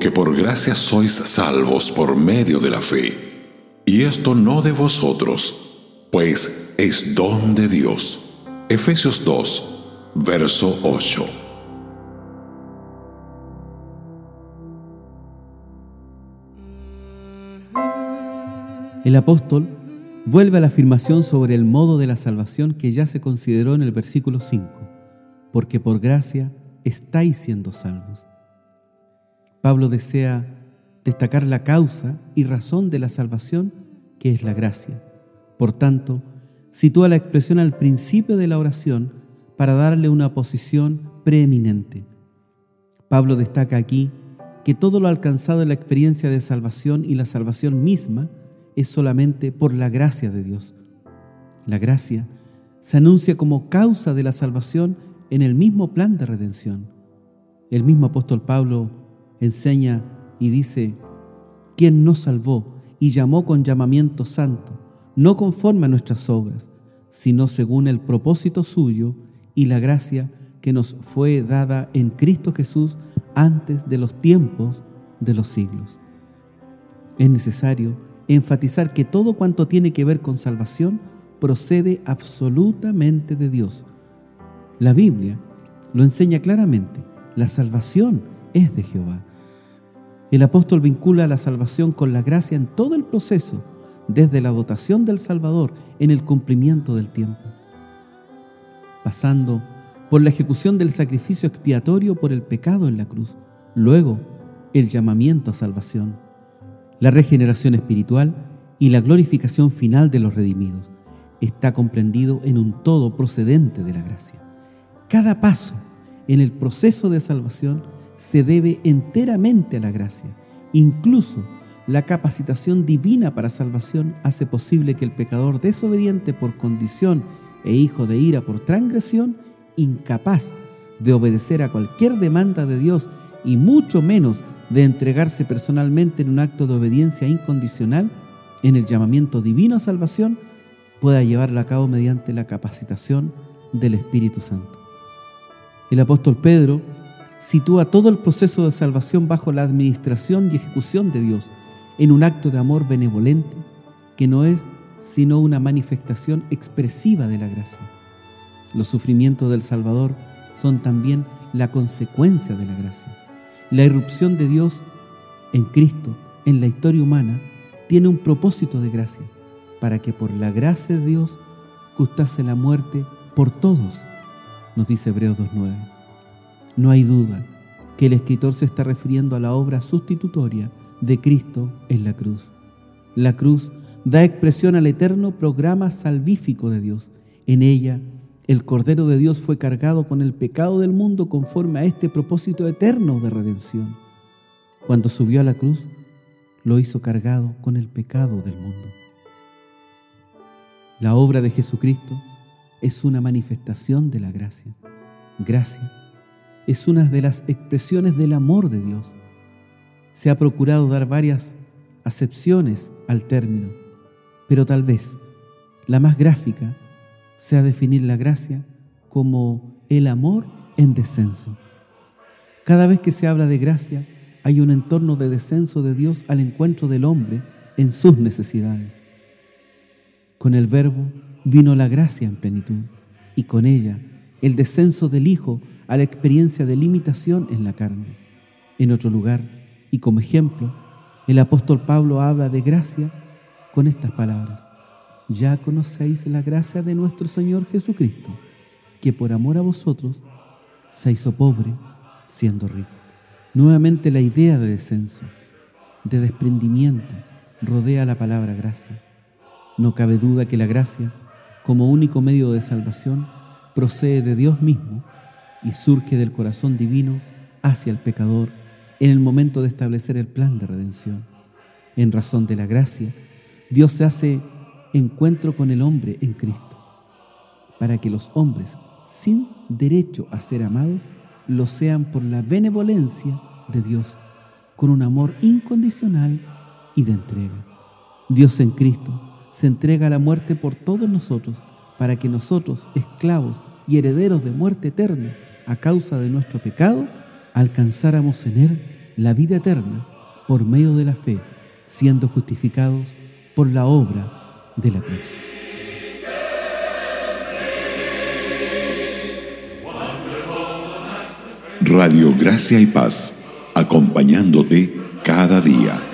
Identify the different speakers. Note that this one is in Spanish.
Speaker 1: porque por gracia sois salvos por medio de la fe. Y esto no de vosotros, pues es don de Dios. Efesios 2, verso 8.
Speaker 2: El apóstol vuelve a la afirmación sobre el modo de la salvación que ya se consideró en el versículo 5, porque por gracia estáis siendo salvos. Pablo desea destacar la causa y razón de la salvación, que es la gracia. Por tanto, sitúa la expresión al principio de la oración para darle una posición preeminente. Pablo destaca aquí que todo lo alcanzado en la experiencia de salvación y la salvación misma es solamente por la gracia de Dios. La gracia se anuncia como causa de la salvación en el mismo plan de redención. El mismo apóstol Pablo enseña y dice, quien nos salvó y llamó con llamamiento santo, no conforme a nuestras obras, sino según el propósito suyo y la gracia que nos fue dada en Cristo Jesús antes de los tiempos de los siglos. Es necesario enfatizar que todo cuanto tiene que ver con salvación procede absolutamente de Dios. La Biblia lo enseña claramente. La salvación es de Jehová. El apóstol vincula la salvación con la gracia en todo el proceso, desde la dotación del Salvador en el cumplimiento del tiempo, pasando por la ejecución del sacrificio expiatorio por el pecado en la cruz, luego el llamamiento a salvación la regeneración espiritual y la glorificación final de los redimidos. Está comprendido en un todo procedente de la gracia. Cada paso en el proceso de salvación se debe enteramente a la gracia. Incluso la capacitación divina para salvación hace posible que el pecador desobediente por condición e hijo de ira por transgresión, incapaz de obedecer a cualquier demanda de Dios y mucho menos de entregarse personalmente en un acto de obediencia incondicional en el llamamiento divino a salvación, pueda llevarla a cabo mediante la capacitación del Espíritu Santo. El apóstol Pedro sitúa todo el proceso de salvación bajo la administración y ejecución de Dios en un acto de amor benevolente que no es sino una manifestación expresiva de la gracia. Los sufrimientos del Salvador son también la consecuencia de la gracia. La irrupción de Dios en Cristo, en la historia humana, tiene un propósito de gracia, para que por la gracia de Dios gustase la muerte por todos, nos dice Hebreos 2.9. No hay duda que el escritor se está refiriendo a la obra sustitutoria de Cristo en la cruz. La cruz da expresión al eterno programa salvífico de Dios. En ella, el Cordero de Dios fue cargado con el pecado del mundo conforme a este propósito eterno de redención. Cuando subió a la cruz, lo hizo cargado con el pecado del mundo. La obra de Jesucristo es una manifestación de la gracia. Gracia es una de las expresiones del amor de Dios. Se ha procurado dar varias acepciones al término, pero tal vez la más gráfica sea definir la gracia como el amor en descenso. Cada vez que se habla de gracia, hay un entorno de descenso de Dios al encuentro del hombre en sus necesidades. Con el verbo vino la gracia en plenitud y con ella el descenso del Hijo a la experiencia de limitación en la carne. En otro lugar, y como ejemplo, el apóstol Pablo habla de gracia con estas palabras ya conocéis la gracia de nuestro Señor Jesucristo, que por amor a vosotros se hizo pobre siendo rico. Nuevamente la idea de descenso, de desprendimiento, rodea la palabra gracia. No cabe duda que la gracia, como único medio de salvación, procede de Dios mismo y surge del corazón divino hacia el pecador en el momento de establecer el plan de redención. En razón de la gracia, Dios se hace encuentro con el hombre en Cristo, para que los hombres, sin derecho a ser amados, lo sean por la benevolencia de Dios, con un amor incondicional y de entrega. Dios en Cristo se entrega a la muerte por todos nosotros, para que nosotros, esclavos y herederos de muerte eterna, a causa de nuestro pecado, alcanzáramos en Él la vida eterna por medio de la fe, siendo justificados por la obra de la cruz.
Speaker 1: Radio Gracia y Paz, acompañándote cada día.